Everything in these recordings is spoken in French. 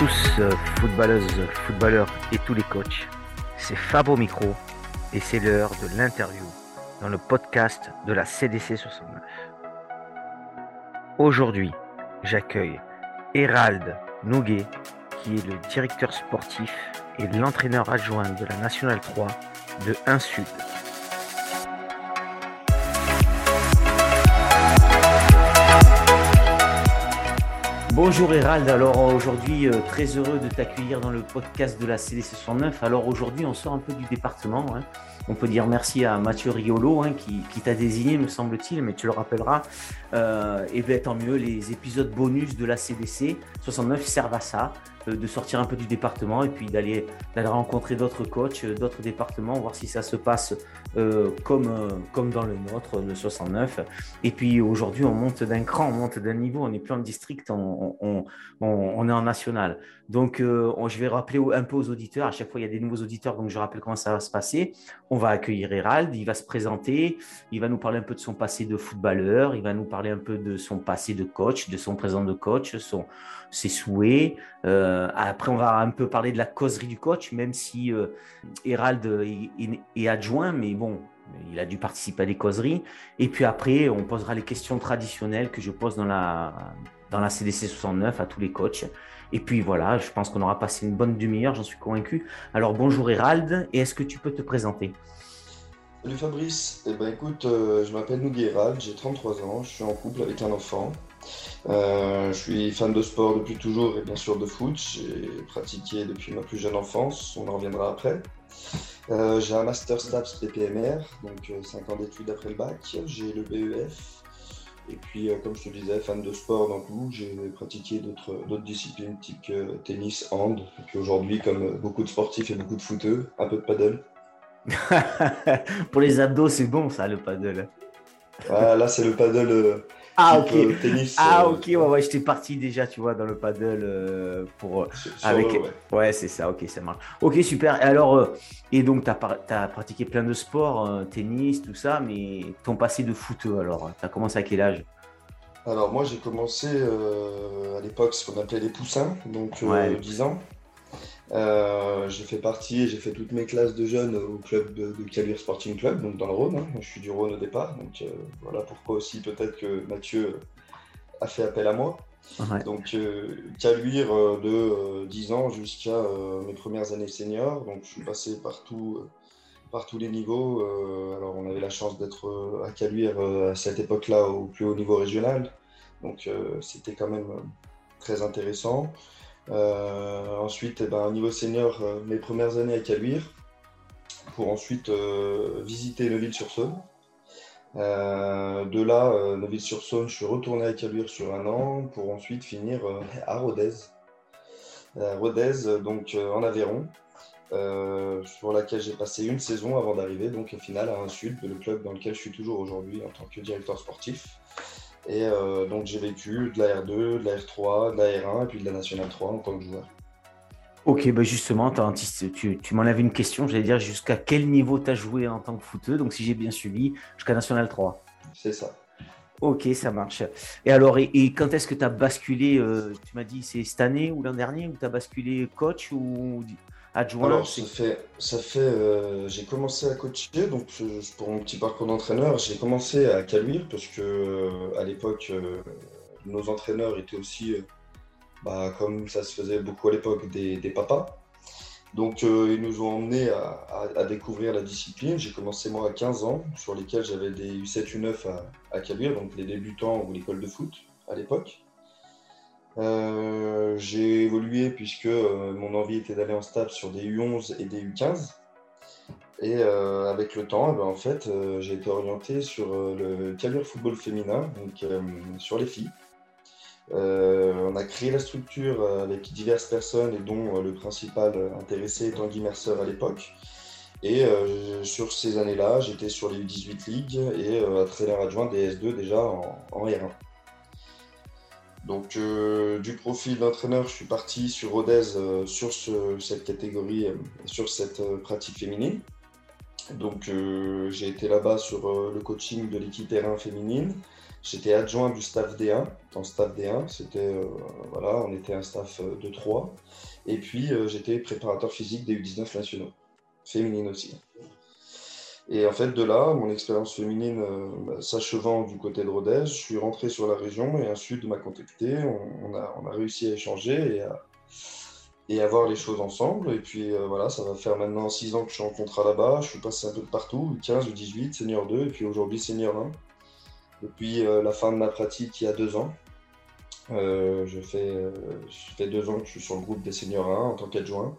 tous, euh, footballeuses, footballeurs et tous les coachs. C'est Fab au micro et c'est l'heure de l'interview dans le podcast de la CDC 69. Aujourd'hui, j'accueille Hérald Nouguet, qui est le directeur sportif et l'entraîneur adjoint de la Nationale 3 de 1 Bonjour Hérald, alors aujourd'hui euh, très heureux de t'accueillir dans le podcast de la CDC 69. Alors aujourd'hui on sort un peu du département. hein. On peut dire merci à Mathieu Riolo hein, qui, t'a désigné me semble-t-il, mais tu le rappelleras. Euh, et bien tant mieux, les épisodes bonus de la CDC 69 servent à ça, euh, de sortir un peu du département et puis d'aller rencontrer d'autres coachs, euh, d'autres départements, voir si ça se passe euh, comme, euh, comme dans le nôtre, le 69. Et puis aujourd'hui, on monte d'un cran, on monte d'un niveau, on n'est plus en district, on, on, on, est en national. Donc, euh, on- je vais rappeler un peu aux auditeurs. À chaque fois, il y a des nouveaux auditeurs, donc je rappelle comment ça va se passer. On va accueillir Hérald, il va se présenter, il va nous parler un peu de son passé de footballeur, il va nous parler un peu de son passé de coach, de son présent de coach, son, ses souhaits. Euh, après, on va un peu parler de la causerie du coach, même si euh, Hérald est, est- est adjoint, mais bon, il a dû participer à des causeries. Et puis après, on posera les questions traditionnelles que je pose dans la, dans la CDC 69 à tous les coachs. Et puis voilà, je pense qu'on aura passé une bonne demi-heure, j'en suis convaincu. Alors bonjour Hérald, et est-ce que tu peux te présenter? Salut Fabrice, eh ben écoute, euh, je m'appelle Nougui Hérald, j'ai 33 ans, je suis en couple avec un enfant. Euh, je suis fan de sport depuis toujours et bien sûr de foot. J'ai pratiqué depuis ma plus jeune enfance, on en reviendra après. Euh, j'ai un master STAPS PPMR, donc 5 ans d'études après le bac. J'ai le BEF. Et puis, euh, comme je te disais, fan de sport dans tout, j'ai pratiqué d'autres disciplines type tennis, hand. Et puis aujourd'hui, comme euh, beaucoup de sportifs et beaucoup de footeux, un peu de paddle. Pour les abdos, c'est bon ça, le paddle. Ah, là, c'est le paddle euh, Ah ok. euh, tennis. Ah euh, ok, ouais, ouais, j'étais parti déjà, tu vois, dans le paddle euh, pour... sur- sur avec- le- ouais. Ouais, c'est ça, ok, ça marche. Ok, super. Et alors, euh, et donc, tu as, pratiqué plein de sports, euh, tennis, tout ça, mais ton passé de foot, alors, tu as commencé à quel âge? Alors, moi, j'ai commencé euh, à l'époque ce qu'on appelait les poussins, donc euh, Ouais. 10 ans. Euh, j'ai fait partie, j'ai fait toutes mes classes de jeunes au club de, de Caluire Sporting Club, donc dans le Rhône. hein. Je suis du Rhône au départ, donc euh, voilà pourquoi aussi peut-être que Mathieu a fait appel à moi. Ouais. Donc, euh, Caluire de euh, 10 ans jusqu'à mes premières années seniors. Donc, je suis passé partout, par tous les niveaux. Alors, on avait la chance d'être à Caluire à cette époque-là au plus haut niveau régional. Donc, c'était quand même très intéressant. Euh, ensuite, eh ben, au niveau senior, euh, mes premières années à Caluire, pour ensuite euh, visiter Neuville-sur-Saône. De là, euh, Neuville-sur-Saône, je suis retourné à Caluire sur un an pour ensuite finir à Rodez. Rodez, donc en Aveyron, sur laquelle j'ai passé une saison avant d'arriver donc au final à sud, le club dans lequel je suis toujours aujourd'hui en tant que directeur sportif. Et euh, donc j'ai vécu de la R2, de la R3, de la R1 et puis de la Nationale 3 en tant que joueur. Ok, bah justement, tu, tu m'enlèves une question, j'allais dire jusqu'à quel niveau tu as joué en tant que footeux, donc si j'ai bien suivi, jusqu'à National 3. C'est ça. Ok, ça marche. Et alors, et, et quand est-ce que tu as basculé euh, Tu m'as dit c'est cette année ou l'an dernier où tu as basculé coach ou adjoint Alors, ça fait, ça fait euh, j'ai commencé à coacher, donc euh, pour mon petit parcours d'entraîneur, j'ai commencé à Caluire parce que euh, à l'époque, nos entraîneurs étaient aussi, bah, comme ça se faisait beaucoup à l'époque, des, des papas. Donc, ils nous ont emmenés à, à- à découvrir la discipline. J'ai commencé moi à 15 ans, sur lesquels j'avais des U7, U9 à, à Caluire, donc les débutants ou l'école de foot à l'époque. Euh, j'ai évolué puisque euh, mon envie était d'aller en stade sur des U11 et des U15. Et euh, avec le temps, eh ben, en fait, j'ai été orienté sur le Caluire football féminin, donc sur les filles. On a créé la structure avec diverses personnes et dont le principal intéressé étant Guy Mercer à l'époque. Et sur ces années-là, j'étais sur les U18 League et entraîneur adjoint des S2 déjà en R1. Donc, euh, du profil d'entraîneur, je suis parti sur Rodez euh, sur ce- cette catégorie, euh, sur cette euh, pratique féminine. Donc j'ai été là-bas sur le coaching de l'équipe R1 féminine. J'étais adjoint du staff D1. Dans staff D1, c'était voilà, on était un staff de 3. Et puis j'étais préparateur physique des U19 nationaux, féminine aussi. Et en fait, de là, mon expérience féminine euh, bah, s'achevant du côté de Rodez, je suis rentré sur la région et un Sud m'a contacté. On, a, réussi à échanger et à, et voir les choses ensemble. Et puis euh, voilà, ça va faire maintenant 6 ans que je suis en contrat là-bas. Je suis passé un peu de partout, 15 ou 18, senior 2, et puis aujourd'hui senior 1. Depuis euh, la fin de ma pratique il y a deux ans. je, fais, je fais deux ans que je suis sur le groupe des seniors 1 en tant qu'adjoint.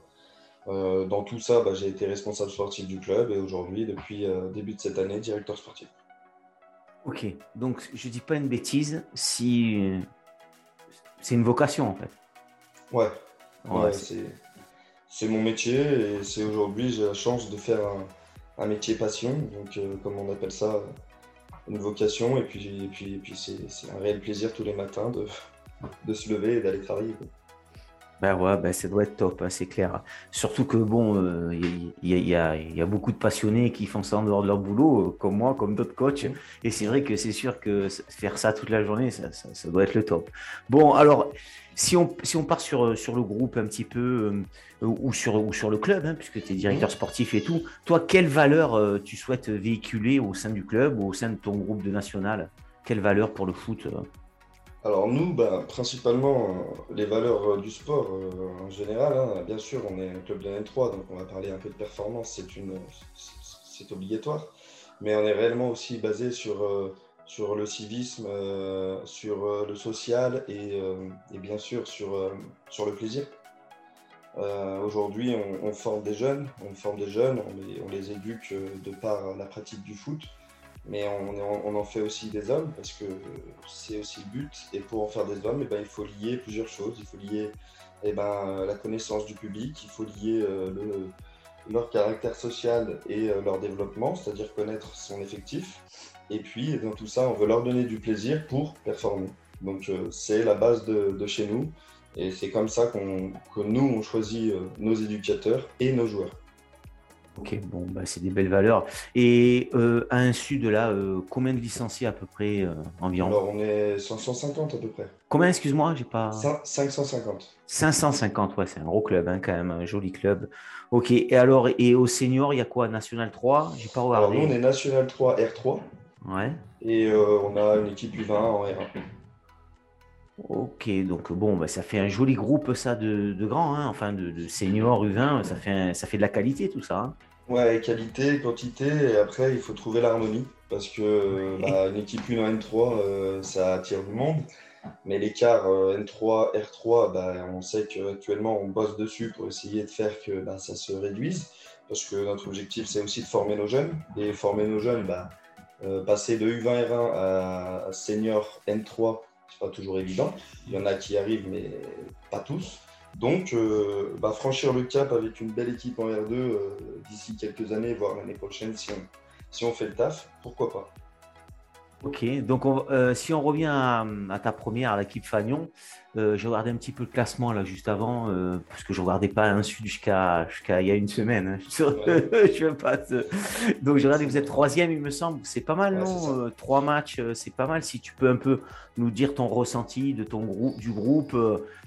Euh, dans tout ça, bah, j'ai été responsable sportif du club et aujourd'hui, depuis euh, début de cette année, directeur sportif. Ok, donc je dis pas une bêtise si c'est une vocation en fait. Ouais, ouais, c'est mon métier et c'est aujourd'hui j'ai la chance de faire un, métier passion, donc euh, comme on appelle ça, une vocation et puis, et puis, et puis c'est un réel plaisir tous les matins de, de se lever et d'aller travailler. Ben ouais, ben ça doit être top, hein, c'est clair. Surtout que bon, il euh, y, a, beaucoup de passionnés qui font ça en dehors de leur boulot, euh, comme moi, comme d'autres coachs. Mmh. Et c'est vrai que c'est sûr que faire ça toute la journée, ça, doit être le top. Bon, alors, si on, si on part sur, sur le groupe un petit peu, euh, ou, sur, ou sur le club, hein, puisque tu es directeur mmh. sportif et tout, toi, quelle valeur tu souhaites véhiculer au sein du club ou au sein de ton groupe de national? Quelle valeur pour le foot alors nous, bah, principalement, euh, les valeurs euh, du sport euh, en général, hein, bien sûr, on est un club de N3, donc on va parler un peu de performance, c'est, obligatoire, mais on est réellement aussi basé sur, sur le civisme, sur le social et, bien sûr sur, sur le plaisir. aujourd'hui, on, forme des jeunes, on forme des jeunes, on les éduque de par la pratique du foot mais on, en fait aussi des hommes parce que c'est aussi le but. Et pour en faire des hommes, eh ben, il faut lier plusieurs choses. Il faut lier eh ben, la connaissance du public, il faut lier euh, leur caractère social et euh, leur développement, c'est-à-dire connaître son effectif. Et puis, dans tout ça, on veut leur donner du plaisir pour performer. Donc, euh, c'est la base de, chez nous. Et c'est comme ça que nous, on choisit nos éducateurs et nos joueurs. Ok, bon, bah, c'est des belles valeurs. Et euh, à un de là, euh, combien de licenciés à peu près euh, environ? Alors, on est 550 à peu près. Combien, excuse-moi, j'ai pas. 550. 550, ouais, c'est un gros club, hein, quand même, un joli club. Ok, et alors, et au senior, il y a quoi? National 3 J'ai pas regardé. Alors, nous, on est National 3 R3. Ouais. Et on a une équipe U20 en R1. Ok, donc bon, bah, ça fait un joli groupe ça de, de grands, hein, enfin de, de, seniors U20, ça fait, ça fait de la qualité tout ça. Hein. Ouais, qualité, quantité, et après il faut trouver l'harmonie, parce que bah, une équipe 1 N3, euh, ça attire du monde, mais l'écart N3, R3, bah, on sait qu'actuellement on bosse dessus pour essayer de faire que bah, ça se réduise, parce que notre objectif c'est aussi de former nos jeunes, et former nos jeunes, euh, passer de U20 R1 à senior N3, toujours évident. Il y en a qui arrivent, mais pas tous. Donc, euh, bah, franchir le cap avec une belle équipe en R2 euh, d'ici quelques années, voire l'année prochaine, si on, si on fait le taf, pourquoi pas. Ok, donc euh, si on revient à, ta première, à l'équipe Fagnon, euh, j'ai regardé un petit peu le classement là juste avant, euh, parce que je ne regardais pas un sud jusqu'à jusqu'à il y a une semaine. Hein. je veux pas Donc j'ai regardé, vous êtes troisième, il me semble. C'est pas mal, non Trois matchs, c'est pas mal. Si tu peux un peu nous dire ton ressenti de ton groupe, du groupe,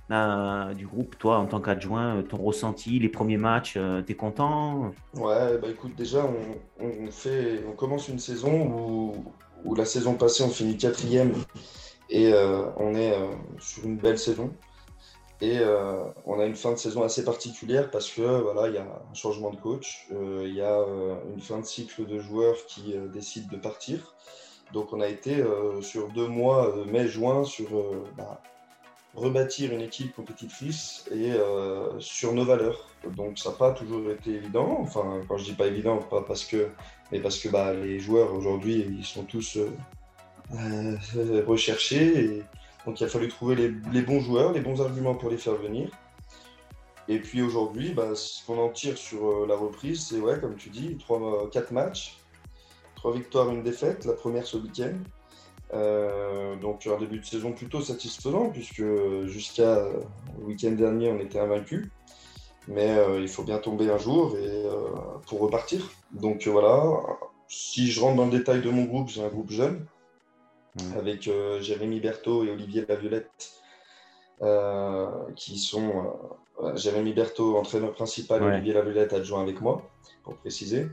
du groupe, toi en tant qu'adjoint, ton ressenti, les premiers matchs, t'es content? Ouais, bah écoute, déjà on, on, fait, on commence une saison où où la saison passée, on finit quatrième et euh, on est euh, sur une belle saison. Et euh, on a une fin de saison assez particulière parce que voilà, il y a un changement de coach, il y a une fin de cycle de joueurs qui décident de partir. Donc on a été sur deux mois, mai-juin, sur bah, rebâtir une équipe compétitrice et sur nos valeurs. Donc ça n'a pas toujours été évident. Enfin, quand je dis pas évident, pas parce que mais parce que bah, les joueurs aujourd'hui, ils sont tous recherchés. Et donc il a fallu trouver les, bons joueurs, les bons arguments pour les faire venir. Et puis aujourd'hui, bah, ce qu'on en tire sur euh, la reprise, c'est, ouais, comme tu dis, 3, 4 matchs, 3 victoires, une défaite, la première ce week-end. donc un début de saison plutôt satisfaisant, puisque jusqu'à le week-end dernier, on était invaincu. Mais il faut bien tomber un jour et, pour repartir. Donc voilà, si je rentre dans le détail de mon groupe, j'ai un groupe jeune mmh. avec Jérémy Berthaud et Olivier Laviolette qui sont Jérémy Berthaud, entraîneur principal, et Olivier Laviolette, adjoint avec moi, pour préciser.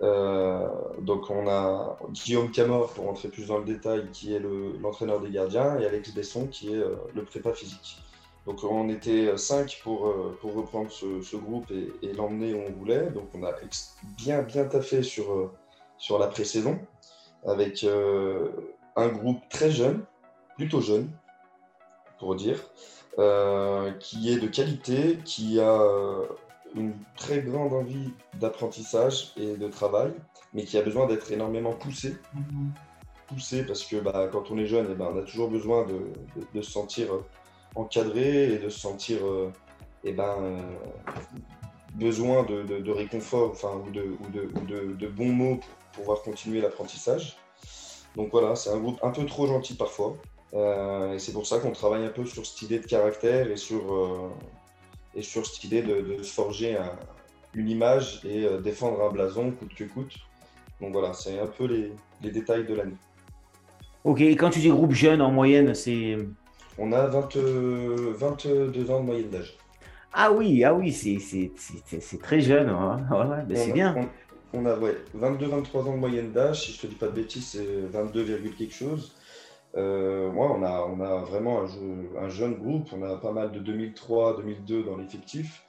Euh, donc on a Guillaume Camor, pour rentrer plus dans le détail, qui est l'entraîneur des gardiens, et Alex Besson, qui est euh, le prépa physique. Donc on était cinq pour, euh, pour reprendre ce, groupe et, l'emmener où on voulait. Donc on a bien bien taffé sur, sur la pré-saison, avec un groupe très jeune, plutôt jeune, pour dire, qui est de qualité, qui a une très grande envie d'apprentissage et de travail, mais qui a besoin d'être énormément poussé. Poussé parce que bah, quand on est jeune, et eh ben, on a toujours besoin de, se sentir encadré et de se sentir et euh, eh ben, euh, besoin de, réconfort enfin, ou, de, de, bons mots pour pouvoir continuer l'apprentissage. Donc voilà, c'est un groupe un peu trop gentil parfois. Euh, et c'est pour ça qu'on travaille un peu sur cette idée de caractère et sur, et sur cette idée de, se forger une image et euh, défendre un blason coûte que coûte. Donc voilà, c'est un peu les, détails de l'année. Ok, et quand tu dis groupe jeune en moyenne, c'est. On a 20, 22 ans de moyenne d'âge. Ah oui, ah oui, c'est très jeune. Hein. Ouais, c'est bien. On, a ouais, 22-23 ans de moyenne d'âge. Si je te dis pas de bêtises, c'est 22, quelque chose. Euh, on, a, on a vraiment un, jeune groupe. On a pas mal de 2003, 2002 dans l'effectif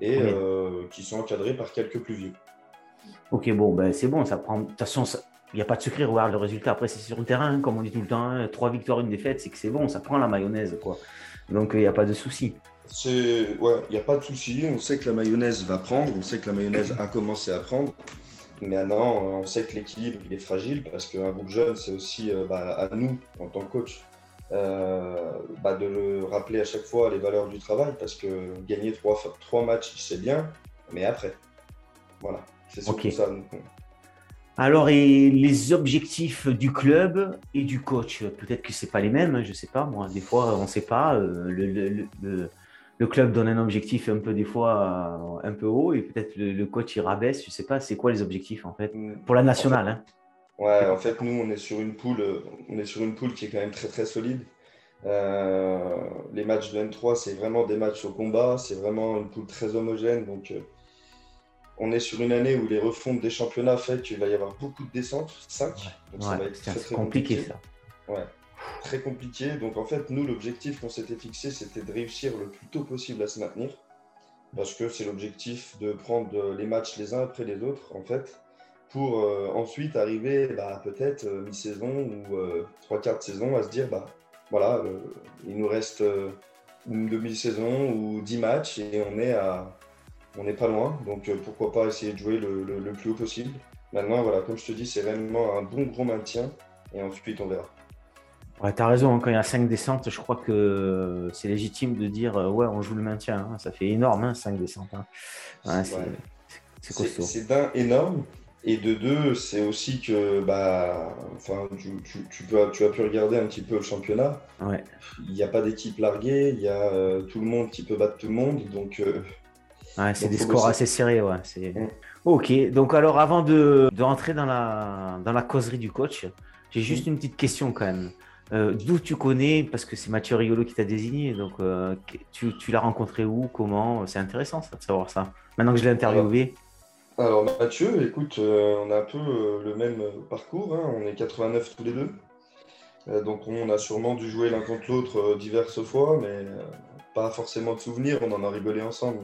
et euh, qui sont encadrés par quelques plus vieux. Ok, bon, ben c'est bon. Ça prend. De toute façon, il n'y a pas de secret. Regarde le résultat. Après, c'est sur le terrain, comme on dit tout le temps. Hein. trois victoires, une défaite, c'est que c'est bon. Ça prend la mayonnaise, quoi. Donc, il n'y a pas de souci. Ouais, il n'y a pas de souci. On sait que la mayonnaise va prendre. On sait que la mayonnaise a commencé à prendre. Mais maintenant, on sait que l'équilibre est fragile parce qu'un groupe jeune, c'est aussi euh, bah, à nous, en tant que coach, euh, bah, de le rappeler à chaque fois les valeurs du travail parce que gagner trois, trois matchs, c'est bien, mais après. Voilà, c'est surtout ça. Alors, et les objectifs du club et du coach, peut-être que ce pas les mêmes, hein, je ne sais pas, moi, des fois, on ne sait pas. Euh, le le club donne un objectif un peu des fois euh, un peu haut et peut-être le, coach il rabaisse. Je sais pas, c'est quoi les objectifs en fait? Mm. pour la nationale hein. Ouais, en fait nous on est sur une poule, on est sur une poule qui est quand même très très solide. Euh, les matchs de N3 c'est vraiment des matchs au combat, c'est vraiment une poule très homogène donc. Euh, on est sur une année où les refontes des championnats fait qu'il va y avoir beaucoup de descentes, 5. donc ça va être très, compliqué, ça. Ouais très compliqué. Donc en fait, nous, l'objectif qu'on s'était fixé, c'était de réussir le plus tôt possible à se maintenir. Parce que c'est l'objectif de prendre les matchs les uns après les autres, en fait, pour euh, ensuite arriver bah, peut-être euh, mi-saison ou euh, trois quarts de saison à se dire, bah voilà, il nous reste une demi-saison ou dix matchs et on est à, on n'est pas loin. Donc pourquoi pas essayer de jouer le, le plus haut possible. Maintenant, voilà, comme je te dis, c'est réellement un bon gros maintien et ensuite on verra. Ouais, tu as raison, hein, quand il y a 5 descentes, je crois que c'est légitime de dire euh, ouais, on joue le maintien. Hein. Ça fait énorme, 5 hein, descentes. c'est costaud. C'est d'un énorme. Et de deux, c'est aussi que bah, enfin, tu, tu, peux, tu as pu regarder un petit peu le championnat. Ouais. Il n'y a pas d'équipe larguée, il y a euh, tout le monde qui peut battre tout le monde. Donc, euh, ouais, c'est des scores assez serrés. Ouais. Mm. Ok, donc alors avant de, de rentrer dans la, dans la causerie du coach, j'ai juste mm. une petite question quand même. Euh, d'où tu connais, parce que c'est Mathieu Rigolo qui t'a désigné, donc euh, tu, l'as rencontré où, comment C'est intéressant ça, de savoir ça. Maintenant que je l'ai interviewé. Alors Mathieu, écoute, euh, on a un peu le même parcours, hein. on est 89 tous les deux. donc on a sûrement dû jouer l'un contre l'autre diverses fois, mais pas forcément de souvenirs, on en a rigolé ensemble,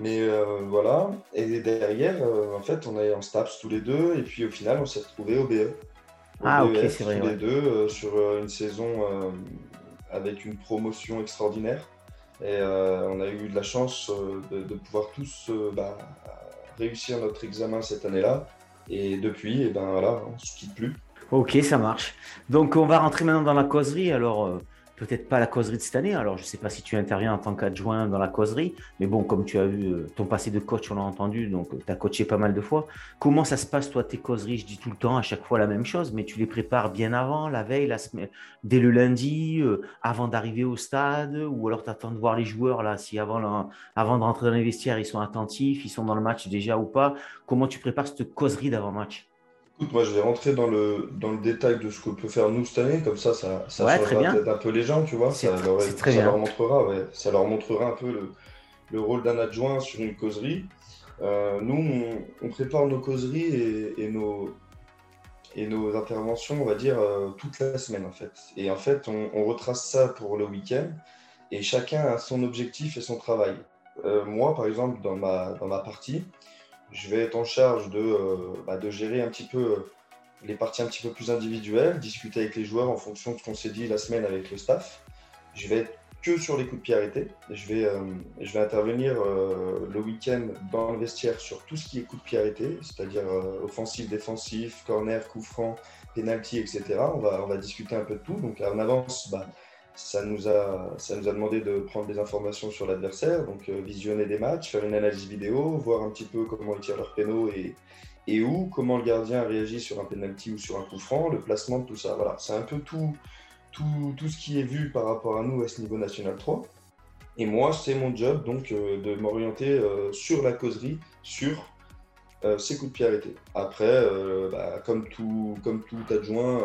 mais, voilà. Et derrière, en fait, on est en STAPS tous les deux, et puis au final, on s'est retrouvés au BE. Ah, ok, c'est vrai. les deux euh, sur euh, une saison euh, avec une promotion extraordinaire. Et on a eu de la chance de, pouvoir tous bah, réussir notre examen cette année-là. Et depuis, et eh ben voilà, on ne se quitte plus. Ok, ça marche. Donc on va rentrer maintenant dans la causerie. Alors, peut-être pas la causerie de cette année. Alors, je ne sais pas si tu interviens en tant qu'adjoint dans la causerie, mais bon, comme tu as vu euh, ton passé de coach, on l'a entendu, donc tu as coaché pas mal de fois. Comment ça se passe, toi, tes causeries? Je dis tout le temps, à chaque fois la même chose, mais tu les prépares bien avant, la veille, la semaine, dès le lundi, euh, avant d'arriver au stade, ou alors tu attends de voir les joueurs, là, si avant, avant de rentrer dans les vestiaires, ils sont attentifs, ils sont dans le match déjà ou pas. Comment tu prépares cette causerie d'avant-match? Écoute, moi, je vais rentrer dans le, dans le détail de ce que peut faire nous cette année, comme ça, ça, ça peut-être un peu les gens, tu vois. Ça, leur, ça leur, montrera, ouais, ça leur montrera un peu le, le rôle d'un adjoint sur une causerie. Euh, nous, on, prépare nos causeries et, et, nos, et nos interventions, on va dire, euh, toute la semaine, en fait. Et en fait, on, on, retrace ça pour le week-end, et chacun a son objectif et son travail. Euh, moi, par exemple, dans ma, dans ma partie, je vais être en charge de, euh, bah, gérer un petit peu euh, les parties un petit peu plus individuelles, discuter avec les joueurs en fonction de ce qu'on s'est dit la semaine avec le staff. Je vais être que sur les coups de pied arrêtés. Je vais, euh, intervenir le week-end dans le vestiaire sur tout ce qui est coups de pied arrêtés, c'est-à-dire offensif, défensif, corner, coup franc, penalty, etc. On va, on va discuter un peu de tout. Donc en avance, bah, ça nous, a, ça nous a demandé de prendre des informations sur l'adversaire, donc euh, visionner des matchs, faire une analyse vidéo, voir un petit peu comment ils tirent leurs pénaux et, et où, comment le gardien réagit sur un penalty ou sur un coup franc, le placement de tout ça. Voilà, c'est un peu tout, tout, tout, ce qui est vu par rapport à nous à ce niveau national 3. Et moi, c'est mon job donc euh, de m'orienter euh, sur la causerie, sur ces coups de pied arrêtés. Après, bah, comme, tout, comme tout adjoint,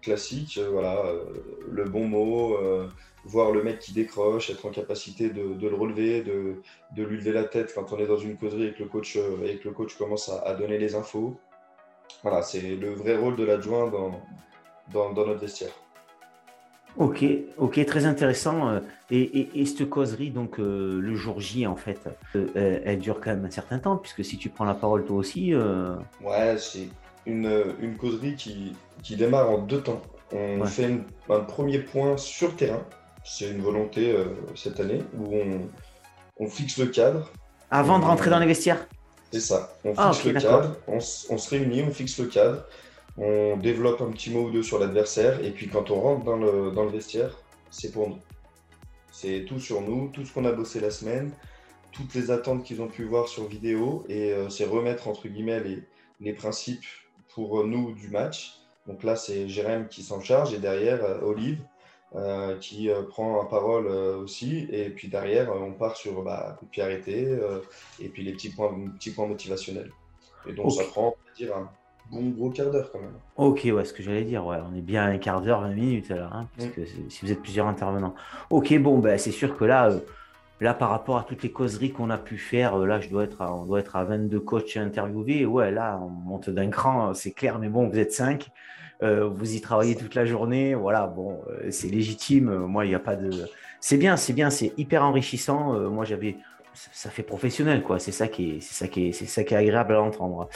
classique, euh, voilà, euh, le bon mot, euh, voir le mec qui décroche, être en capacité de, le relever, de, de, lui lever la tête quand on est dans une causerie et que le coach, et que le coach commence à, donner les infos. Voilà, c'est le vrai rôle de l'adjoint dans, dans, dans, notre vestiaire. Ok, ok, très intéressant. Et, et, cette causerie, donc le jour J, en fait, elle, dure quand même un certain temps, puisque si tu prends la parole toi aussi. Ouais, c'est une, une causerie qui, qui démarre en deux temps. On fait un premier point sur terrain, c'est une volonté euh, cette année, où on, on, fixe le cadre. Avant de rentrer dans les vestiaires. C'est ça, on ah, fixe le cadre, on, on, se réunit, on fixe le cadre, on développe un petit mot ou deux sur l'adversaire, et puis quand on rentre dans le, dans le vestiaire, c'est pour nous. C'est tout sur nous, tout ce qu'on a bossé la semaine, toutes les attentes qu'ils ont pu voir sur vidéo, et euh, c'est remettre entre guillemets les, les principes pour nous du match donc là, c'est Jérém qui s'en charge et derrière, euh, Olive euh, qui euh, prend la parole aussi. Et puis derrière, on part sur bah, coup de pied arrêté et puis les petits points, petits points motivationnels. Et donc, ça prend, on va dire, un bon gros quart d'heure quand même. Ok, ouais, ce que j'allais dire, ouais, on est bien un quart d'heure, 20 minutes alors, hein, parce que si vous êtes plusieurs intervenants. Ok, bon, ben, c'est sûr que là, là, par rapport à toutes les causeries qu'on a pu faire, là, je dois être on doit être à 22 coachs interviewés. Ouais, là, on monte d'un cran, c'est clair, mais bon, vous êtes 5. Euh, vous y travaillez toute la journée, voilà, bon, euh, c'est légitime. Moi, il n'y a pas de. C'est bien, c'est bien, c'est hyper enrichissant. Euh, moi, j'avais, ça fait professionnel, quoi. C'est ça qui est, c'est ça qui est, c'est ça agréable à entendre.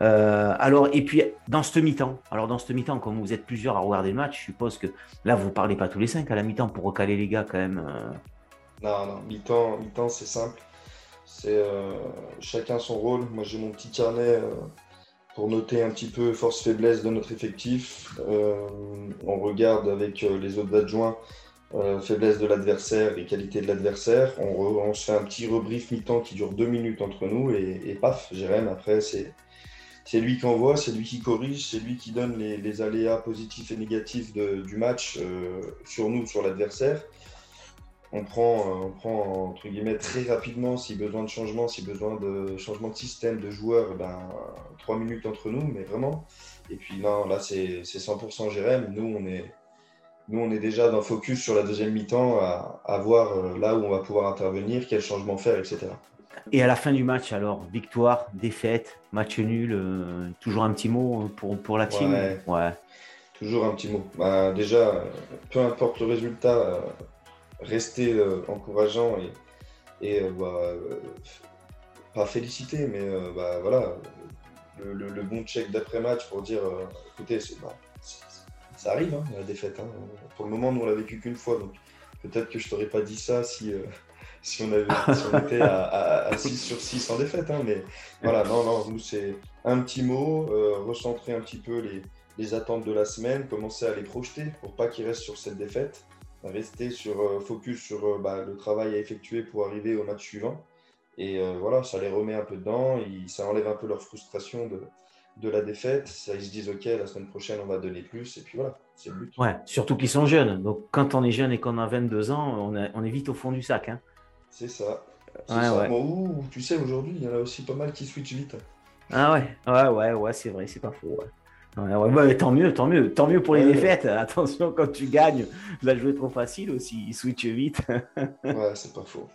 alors, et puis dans ce mi-temps, alors dans ce mi-temps, comme vous êtes plusieurs à regarder le match, je suppose que là, vous parlez pas tous les cinq à la mi-temps pour recaler les gars, quand même. Non, non, mi-temps, mi-temps, c'est simple. C'est chacun son rôle. Moi, j'ai mon petit carnet pour noter un petit peu force-faiblesse de notre effectif. Euh, on regarde avec euh, les autres adjoints euh, faiblesse de l'adversaire et qualité de l'adversaire. On, se fait un petit rebrief mi-temps qui dure deux minutes entre nous et, paf, Jérém, après, c'est. C'est lui qui envoie, c'est lui qui corrige, c'est lui qui donne les, aléas positifs et négatifs du match sur nous, sur l'adversaire on prend, euh, on prend entre guillemets très rapidement si besoin de changement, si besoin de changement de système, de joueurs, ben, trois minutes entre nous, mais vraiment. Et puis non, là c'est 100% Jérém. Nous on est, nous on est déjà dans focus sur la deuxième mi-temps à, voir euh, là où on va pouvoir intervenir, quel changement faire, etc. Et à la fin du match, alors, victoire, défaite, match nul, euh, toujours un petit mot pour, pour la team? Ouais. Toujours un petit mot. Ben, déjà, peu importe le résultat, rester euh, encourageant et, euh, bah, euh, pas féliciter, mais bah, voilà, le, bon check d'après-match pour dire écoutez, bah, ça arrive, hein, la défaite. Hein. Pour le moment, nous, on l'a vécu qu'une fois, donc peut-être que je t'aurais pas dit ça si, on, était à, 6 sur 6 en défaite. Hein, mais voilà, non, non, nous, c'est un petit mot, recentrer un petit peu les, les, attentes de la semaine, commencer à les projeter pour pas qu'ils restent sur cette défaite. Rester sur, euh, focus sur euh, bah, le travail à effectuer pour arriver au match suivant. Et voilà, ça les remet un peu dedans, ça enlève un peu leur frustration de, de la défaite. Ça, ils se disent, OK, la semaine prochaine, on va donner plus. Et puis voilà, c'est le but. Ouais, surtout qu'ils sont jeunes. Donc quand on est jeune et qu'on a 22 ans, on, on est vite au fond du sac. Hein. C'est ça. Ouais, Bon, tu sais, aujourd'hui, il y en a aussi pas mal qui switchent vite. Ah ouais, ouais, ouais, ouais, c'est vrai, c'est pas faux. Ouais. Tant mieux, tant mieux, tant mieux pour les défaites. Attention, quand tu gagnes, la jouer trop facile aussi, il switch vite. ouais, c'est pas faux.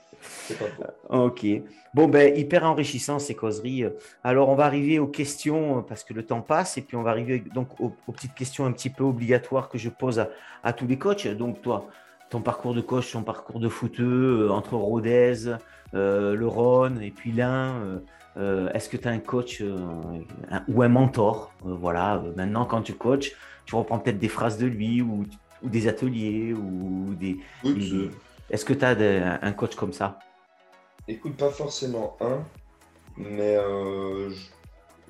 Pas faux. Ok. Bon, ben, hyper enrichissant ces causeries. Alors, on va arriver aux questions parce que le temps passe et puis on va arriver donc aux, petites questions un petit peu obligatoires que je pose à, tous les coachs. Donc, toi, ton parcours de coach, ton parcours de footeux euh, entre Rodez, euh, le Rhône et puis. Euh, euh, est-ce que tu as un coach ou un mentor Voilà, maintenant quand tu coaches, tu reprends peut-être des phrases de lui ou, des ateliers ou des. Est-ce que tu as un coach comme ça? Écoute, pas forcément un, mais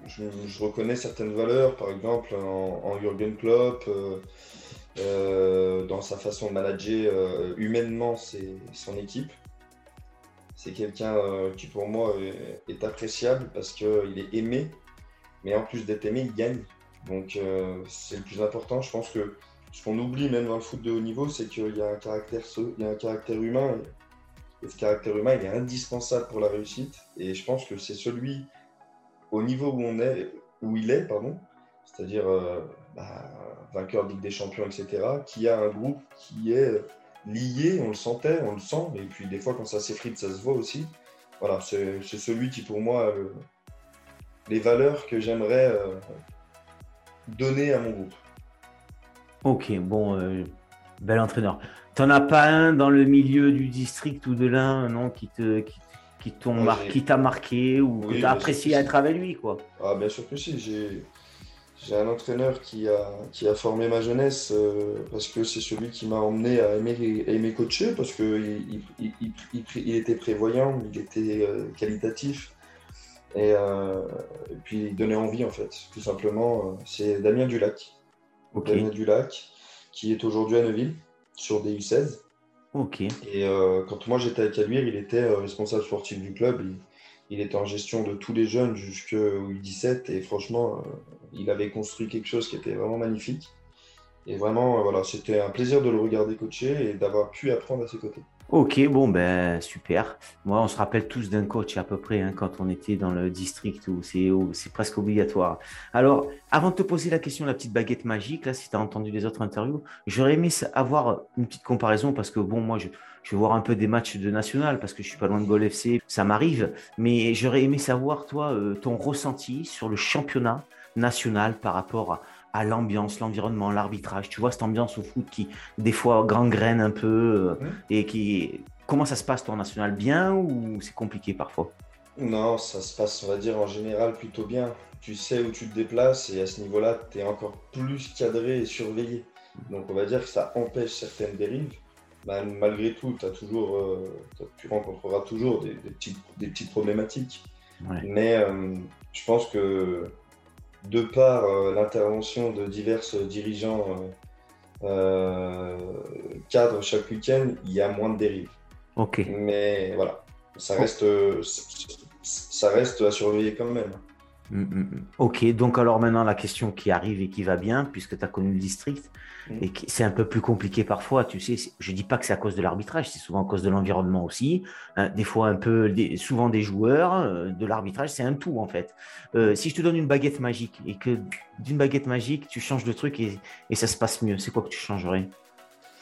je, reconnais certaines valeurs, par exemple en, en Jürgen Klopp, dans sa façon de manager humainement son équipe. C'est quelqu'un euh, qui pour moi est, appréciable parce qu'il est aimé, mais en plus d'être aimé, il gagne. Donc euh, c'est le plus important. Je pense que ce qu'on oublie même dans le foot de haut niveau, c'est qu'il y a un caractère, il y a un caractère humain. Et ce caractère humain, il est indispensable pour la réussite. Et je pense que c'est celui au niveau où on est, où il est, pardon, c'est-à-dire euh, bah, vainqueur de Ligue des Champions, etc., qui a un groupe qui est lié, on le sentait, on le sent, et puis des fois quand ça s'effrite, ça se voit aussi. Voilà, c'est celui qui pour moi les valeurs que j'aimerais euh, donner à mon groupe. Ok, bon, euh, bel entraîneur. T'en as pas un dans le milieu du district ou de l'un, non, qui te qui, qui t'a marqué ou que tu as apprécié être avec lui, quoi? Ah, bien sûr que si, j'ai j'ai un entraîneur qui a, qui a formé ma jeunesse euh, parce que c'est celui qui m'a emmené à aimer, aimer coacher parce qu'il il, il, était prévoyant, il était euh, qualitatif et, euh, et, puis il donnait envie en fait, tout simplement. C'est Damien Dulac. Damien Dulac qui est aujourd'hui à Neuville sur DU16. Ok. Et quand moi j'étais avec Aluire, il était responsable sportif du club il était en gestion de tous les jeunes jusqu'au U17 et franchement, euh, il avait construit quelque chose qui était vraiment magnifique. Et vraiment, euh, voilà, c'était un plaisir de le regarder coacher et d'avoir pu apprendre à ses côtés. Ok, bon, ben super. Moi, on se rappelle tous d'un coach à peu près hein, quand on était dans le district où c'est presque obligatoire. Alors, avant de te poser la question, la petite baguette magique, là, si tu as entendu les autres interviews, j'aurais aimé avoir une petite comparaison parce que, bon, moi, je, vais voir un peu des matchs de national parce que je suis pas loin de Gol FC, ça m'arrive. Mais j'aurais aimé savoir, toi, euh, ton ressenti sur le championnat national par rapport à, l'ambiance, l'environnement, l'arbitrage. Tu vois cette ambiance au foot qui, des fois, gangrène un peu euh, et qui. Comment ça se passe, ton national Bien ou c'est compliqué parfois? Non, ça se passe, on va dire, en général plutôt bien. Tu sais où tu te déplaces et à ce niveau-là, tu es encore plus cadré et surveillé. Donc, on va dire que ça empêche certaines dérives. Bah, malgré tout, as toujours, euh, tu rencontreras toujours des, petites, des petites, problématiques. Mais euh, je pense que de par euh, l'intervention de divers dirigeants cadres chaque week-end, il y a moins de dérives. Ok. Mais voilà, ça reste, ça reste à surveiller quand même. Mm, mm, mm. Ok, donc alors maintenant la question qui arrive et qui va bien, puisque tu as connu le district, et c'est un peu plus compliqué parfois, tu sais. Je dis pas que c'est à cause de l'arbitrage, c'est souvent à cause de l'environnement aussi. Hein, des fois un peu, souvent des joueurs, euh, de l'arbitrage, c'est un tout en fait. Euh, si je te donne une baguette magique et que d'une baguette magique tu changes de truc et, et ça se passe mieux, c'est quoi que tu changerais?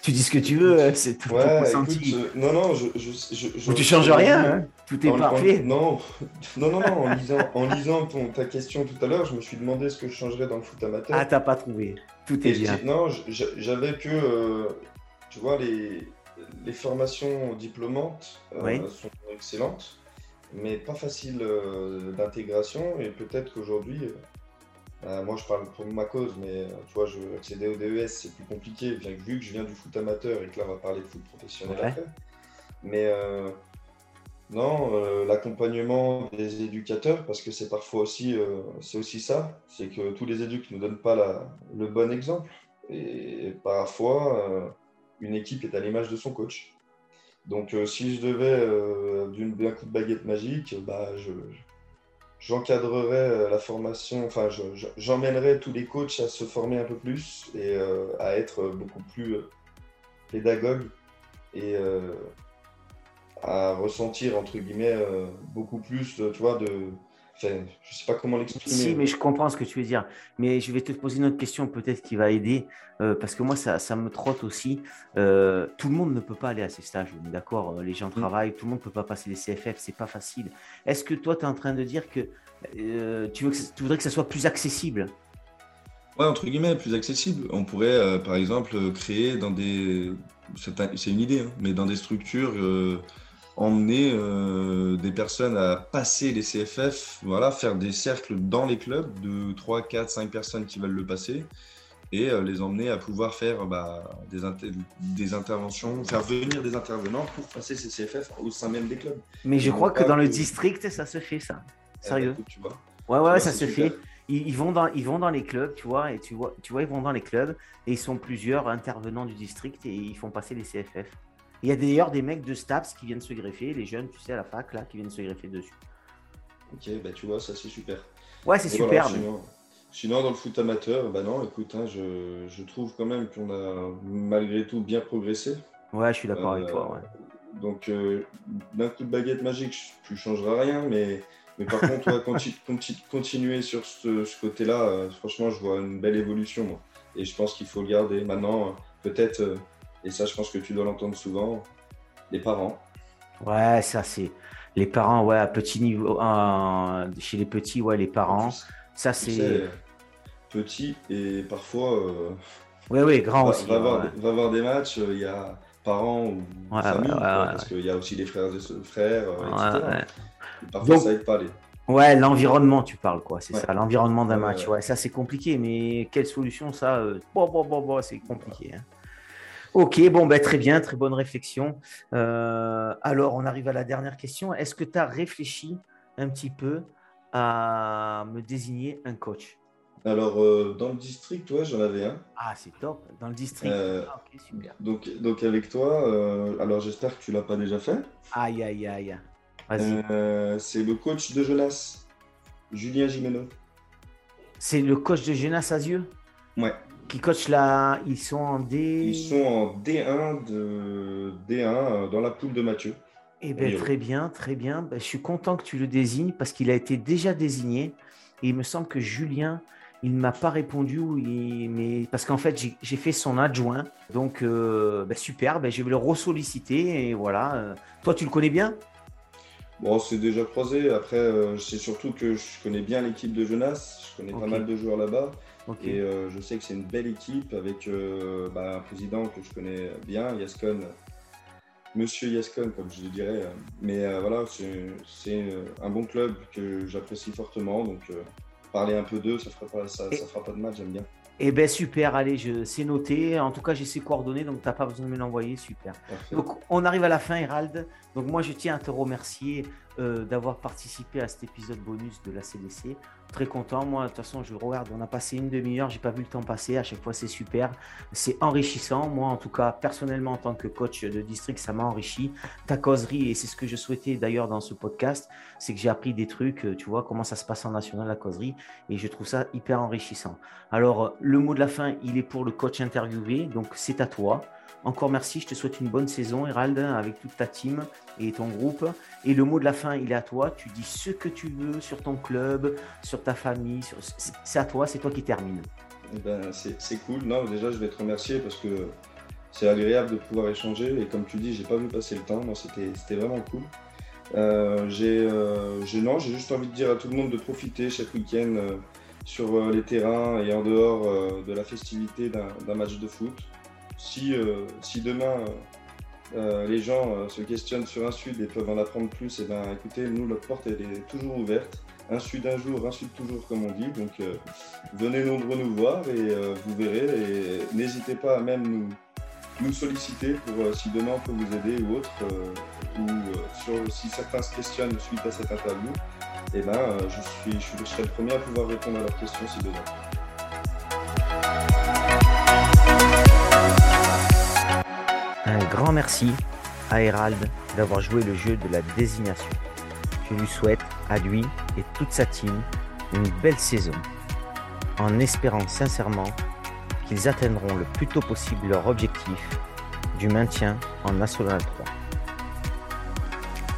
Tu dis ce que tu veux, c'est tout ouais, écoute, non, non, je. je, je, tu changes rien, hein tout est parfait. non, non, non, non, en lisant, en lisant ton, ta question tout à l'heure, je me suis demandé ce que je changerais dans le foot amateur. Ah, t'as pas trouvé. Tout est bien. Non, j'avais que, euh, tu vois, les, les formations diplômantes euh, sont excellentes, mais pas faciles euh, d'intégration, et peut-être qu'aujourd'hui euh, moi, je parle pour ma cause, mais euh, tu vois, je, accéder au DES, c'est plus compliqué, bien que, vu que je viens du foot amateur et que là, on va parler de foot professionnel après. Mais euh, non, l'accompagnement des éducateurs, parce que c'est parfois aussi, c'est aussi ça, c'est que tous les éducs ne donnent pas la, le bon exemple. Et parfois, une équipe est à l'image de son coach. Donc, si je devais, d'un coup de baguette magique, bah, je, j'encadrerais la formation, enfin, j'emmènerais tous les coachs à se former un peu plus et à être beaucoup plus pédagogue et à ressentir, entre guillemets, beaucoup plus, tu vois, de, je ne sais pas comment l'exprimer. Si, mais je comprends ce que tu veux dire. Mais je vais te poser une autre question peut-être qui va aider, euh, parce que moi, ça, ça me trotte aussi. Euh, tout le monde ne peut pas aller à ces stages, d'accord euh, Les gens mm. travaillent, tout le monde ne peut pas passer les CFF, c'est pas facile. Est-ce que toi, tu es en train de dire que tu, veux que tu voudrais que ça soit plus accessible? Ouais, entre guillemets, plus accessible. On pourrait, par exemple, créer dans des... C'est une idée, hein, mais dans des structures emmener euh, des personnes à passer les CFF, voilà, faire des cercles dans les clubs de 3, 4, 5 personnes qui veulent le passer et euh, les emmener à pouvoir faire bah, des, des, interventions, faire venir des intervenants pour passer ces CFF au sein même des clubs. Mais je crois que dans le district, ça se fait ça. Eh Sérieux. Ben, tu vois. Ouais, ouais, ça se fait. Ils, vont dans, ils vont dans les clubs, tu vois, et tu vois, tu vois, ils vont dans les clubs et ils sont plusieurs intervenants du district et ils font passer les CFF. Il y a d'ailleurs des mecs de STAPS qui viennent se greffer, les jeunes, tu sais, à la fac, là, qui viennent se greffer dessus. Ok, bah tu vois, ça c'est super. Ouais, c'est super. sinon, dans le foot amateur, bah non, écoute, hein, je, je, trouve quand même qu'on a malgré tout bien progressé. Ouais, je suis d'accord avec toi. Ouais. Euh, donc, euh, d'un coup de baguette magique, tu ne changeras rien, mais, mais par contre, toi, quand tu, continuer sur ce, ce côté-là, euh, franchement, je vois une belle évolution. Moi. Et je pense qu'il faut le garder. Maintenant, peut-être et ça, je pense que tu dois l'entendre souvent, les parents. Ouais, ça c'est les parents, ouais, à petit niveau, chez les petits, ouais, les parents. ça c'est petit et parfois. Euh, ouais, ouais, grand aussi. Va, voir, des matchs, euh, il y a parents ou famille, parce qu'il y a aussi les frères et frères, euh, etc. parfois, ça aide pas les. Ouais, l'environnement, tu parles, quoi, c'est ça, l'environnement d'un match. Ouais, ça c'est compliqué, mais quelle solution, ça Bon, bon, bon, bon, c'est compliqué. Hein. Ok, bon, ben, très bien, très bonne réflexion. Euh, alors, on arrive à la dernière question. Est-ce que tu as réfléchi un petit peu à me désigner un coach? Alors, euh, dans le district, ouais, j'en avais un. Ah, c'est top. Dans le district. Euh, ah, super. Donc, donc, avec toi, alors j'espère que tu l'as pas déjà fait. Aïe, aïe, aïe. Vas-y. c'est le coach de Jonas, Julien Gimeno. C'est le coach de Jonas Azieux Ouais qui coachent là, ils sont en D. Ils sont en D1 de D1 euh, dans la poule de Mathieu. Eh bien, très bien, très bien. Ben, je suis content que tu le désignes parce qu'il a été déjà désigné. Et il me semble que Julien, il ne m'a pas répondu, mais parce qu'en fait, j'ai fait son adjoint. Donc, euh, ben, super, ben, je vais le ressolliciter. Et voilà. Euh, toi, tu le connais bien? Bon, c'est déjà croisé. Après, c'est surtout que je connais bien l'équipe de Jonas. Je connais pas mal de joueurs là-bas. Et euh, je sais que c'est une belle équipe avec euh, bah, un président que je connais bien, Yaskon, Monsieur Yaskon, comme je le dirais. Mais euh, voilà, c'est un bon club que j'apprécie fortement. Donc, parler un peu d'eux, ça ne ça, fera pas de mal, j'aime bien. Eh bien, super, allez, c'est noté. En tout cas, j'ai ses coordonnées, donc tu n'as pas besoin de me l'envoyer, super. Donc, on arrive à la fin, Hérald. Donc, moi, je tiens à te remercier d'avoir participé à cet épisode bonus de la CDC très content. Moi, de toute façon, je regarde, on a passé une demi-heure, j'ai pas vu le temps passer. À chaque fois, c'est super. C'est enrichissant. Moi, en tout cas, personnellement, en tant que coach de district, ça m'a enrichi. Ta causerie, et c'est ce que je souhaitais d'ailleurs dans ce podcast, c'est que j'ai appris des trucs, euh, tu vois, comment ça se passe en national, la causerie, et je trouve ça hyper enrichissant. Alors, le mot de la fin, il est pour le coach interviewé, donc c'est à toi. Encore merci, je te souhaite une bonne saison, Hérald, avec toute ta team et ton groupe. Et le mot de la fin, il est à toi. Tu dis ce que tu veux sur ton club, sur ta famille. C'est à toi, c'est toi qui termine. Ben, c'est cool. Non, déjà, je vais te remercier parce que c'est agréable de pouvoir échanger. Et comme tu dis, j'ai pas vu passer le temps. C'était vraiment cool. Euh, euh, j'ai juste envie de dire à tout le monde de profiter chaque week-end euh, sur les terrains et en dehors de la festivité d'un match de foot si, euh, si demain euh, euh, les gens se questionnent sur un sud et peuvent en apprendre plus, et eh ben, écoutez, nous, notre porte est toujours ouverte. Un sud un jour, un sud toujours, comme on dit. Donc, venez nombreux nous voir et vous verrez. Et n'hésitez pas à même nous, nous solliciter pour si demain on peut vous aider ou autre, ou si certains se questionnent suite à cette interview, et eh ben, je, suis, je serai le premier à pouvoir répondre à leurs questions si besoin. Un grand merci à Hérald d'avoir joué le jeu de la désignation. Je lui souhaite, à lui et toute sa team, une belle saison, en espérant sincèrement qu'ils atteindront le plus tôt possible leur objectif du maintien en National 3.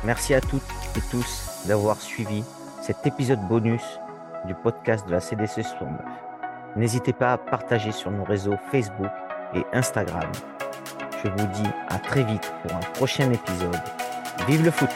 Merci à toutes et tous d'avoir suivi cet épisode bonus du podcast de la CDC 69. N'hésitez pas à partager sur nos réseaux Facebook et Instagram. Je vous dis à très vite pour un prochain épisode. Vive le foot